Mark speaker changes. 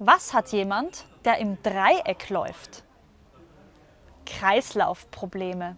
Speaker 1: Was hat jemand, der im Dreieck läuft? Kreislaufprobleme.